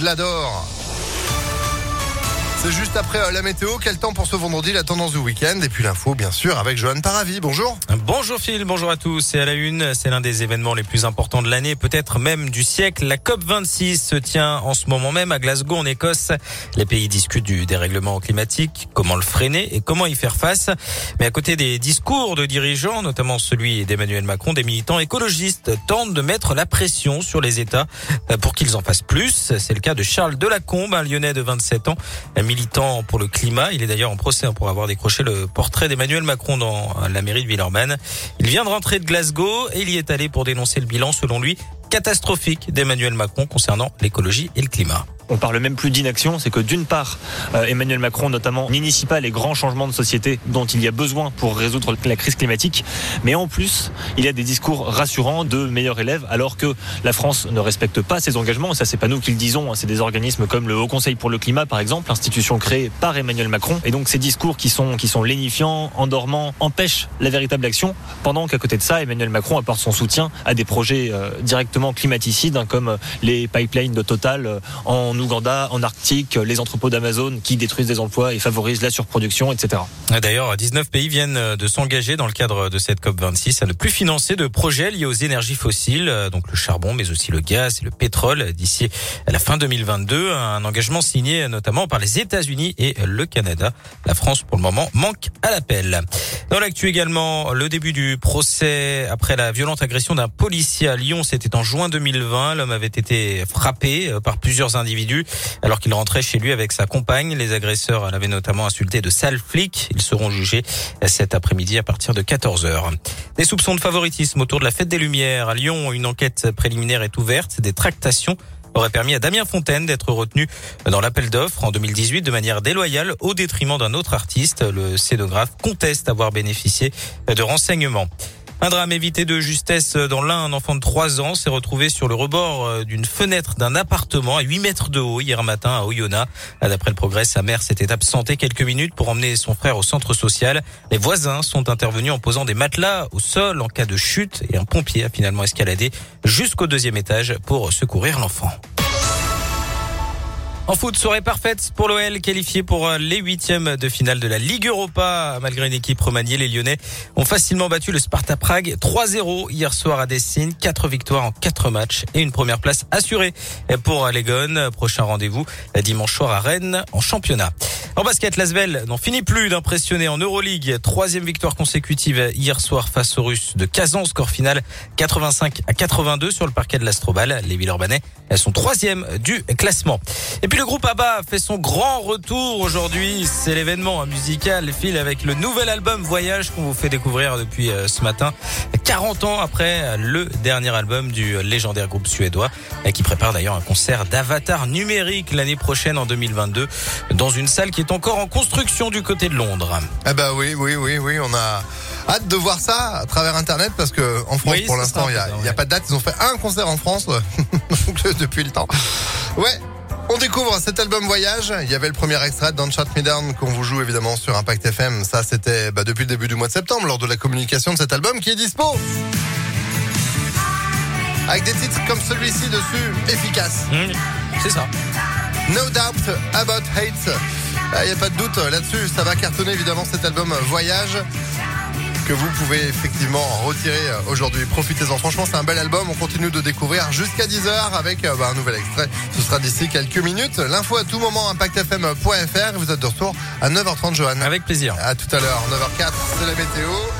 je l'adore. C'est juste après euh, la météo. Quel temps pour ce vendredi, la tendance du week-end? Et puis l'info, bien sûr, avec Johan Paravi. Bonjour. Bonjour Phil, bonjour à tous. C'est à la une, c'est l'un des événements les plus importants de l'année, peut-être même du siècle. La COP 26 se tient en ce moment même à Glasgow, en Écosse. Les pays discutent du dérèglement climatique, comment le freiner et comment y faire face. Mais à côté des discours de dirigeants, notamment celui d'Emmanuel Macron, des militants écologistes tentent de mettre la pression sur les États pour qu'ils en fassent plus. C'est le cas de Charles Delacombe, un Lyonnais de 27 ans militant pour le climat. Il est d'ailleurs en procès pour avoir décroché le portrait d'Emmanuel Macron dans la mairie de Villeurbanne. Il vient de rentrer de Glasgow et il y est allé pour dénoncer le bilan, selon lui, catastrophique d'Emmanuel Macron concernant l'écologie et le climat on parle même plus d'inaction, c'est que d'une part, euh, Emmanuel Macron notamment n'initie pas les grands changements de société dont il y a besoin pour résoudre la crise climatique, mais en plus, il y a des discours rassurants de meilleurs élèves, alors que la France ne respecte pas ses engagements. Ça, c'est pas nous qui le disons, hein, c'est des organismes comme le Haut Conseil pour le climat, par exemple, institution créée par Emmanuel Macron. Et donc, ces discours qui sont qui sont lénifiants, endormants, empêchent la véritable action. Pendant qu'à côté de ça, Emmanuel Macron apporte son soutien à des projets euh, directement climaticides, hein, comme les pipelines de Total euh, en Ouganda, en Arctique, les entrepôts d'Amazon qui détruisent des emplois et favorisent la surproduction, etc. D'ailleurs, 19 pays viennent de s'engager dans le cadre de cette COP26 à ne plus financer de projets liés aux énergies fossiles, donc le charbon, mais aussi le gaz et le pétrole d'ici à la fin 2022. Un engagement signé notamment par les États-Unis et le Canada. La France, pour le moment, manque à l'appel. Dans l'actu également, le début du procès après la violente agression d'un policier à Lyon, c'était en juin 2020. L'homme avait été frappé par plusieurs individus alors qu'il rentrait chez lui avec sa compagne. Les agresseurs l'avaient notamment insulté de sale flic. Ils seront jugés cet après-midi à partir de 14h. Des soupçons de favoritisme autour de la fête des Lumières. À Lyon, une enquête préliminaire est ouverte. Des tractations auraient permis à Damien Fontaine d'être retenu dans l'appel d'offres en 2018 de manière déloyale au détriment d'un autre artiste. Le scénographe conteste avoir bénéficié de renseignements. Un drame évité de justesse dans l'un, un enfant de 3 ans s'est retrouvé sur le rebord euh, d'une fenêtre d'un appartement à 8 mètres de haut hier matin à Oyonnax. D'après le progrès, sa mère s'était absentée quelques minutes pour emmener son frère au centre social. Les voisins sont intervenus en posant des matelas au sol en cas de chute et un pompier a finalement escaladé jusqu'au deuxième étage pour secourir l'enfant. En foot, soirée parfaite pour l'OL, qualifié pour euh, les huitièmes de finale de la Ligue Europa. Malgré une équipe remaniée, les Lyonnais ont facilement battu le Sparta Prague 3-0 hier soir à Dessine. Quatre victoires en quatre matchs et une première place assurée pour les Gones. Prochain rendez-vous dimanche soir à Rennes en championnat. En basket, Lasvel n'en finit plus d'impressionner en Euroleague. Troisième victoire consécutive hier soir face aux Russes de Kazan. Score final 85 à 82 sur le parquet de l'Astrobal. Les Villeurbanais sont troisième du classement. Et puis le groupe ABBA fait son grand retour aujourd'hui. C'est l'événement musical fil avec le nouvel album Voyage qu'on vous fait découvrir depuis euh, ce matin. 40 ans après le dernier album du légendaire groupe suédois qui prépare d'ailleurs un concert d'avatar numérique l'année prochaine en 2022 dans une salle qui est encore en construction du côté de Londres. Eh ben oui, oui, oui, oui, on a hâte de voir ça à travers Internet parce que en France, pour l'instant, il n'y a, a, pas de date. Ils ont fait un concert en France depuis le temps. Ouais. On découvre cet album Voyage. Il y avait le premier extrait Shut Me Down qu'on vous joue évidemment sur Impact FM. Ça, c'était bah, depuis le début du mois de septembre lors de la communication de cet album qui est dispo. Avec des titres comme celui-ci dessus, efficace. Mmh, c'est ça. No Doubt About Hate. Il ah, n'y a pas de doute là-dessus. Ça va cartonner évidemment cet album Voyage que vous pouvez effectivement retirer aujourd'hui. Profitez-en. Franchement, c'est un bel album. On continue de découvrir jusqu'à 10h avec euh, bah, un nouvel extrait. Ce sera d'ici quelques minutes. L'info à tout moment, impactfm.fr. Vous êtes de retour à 9h30, Johan. Avec plaisir. À tout à l'heure, 9h04, c'est la météo.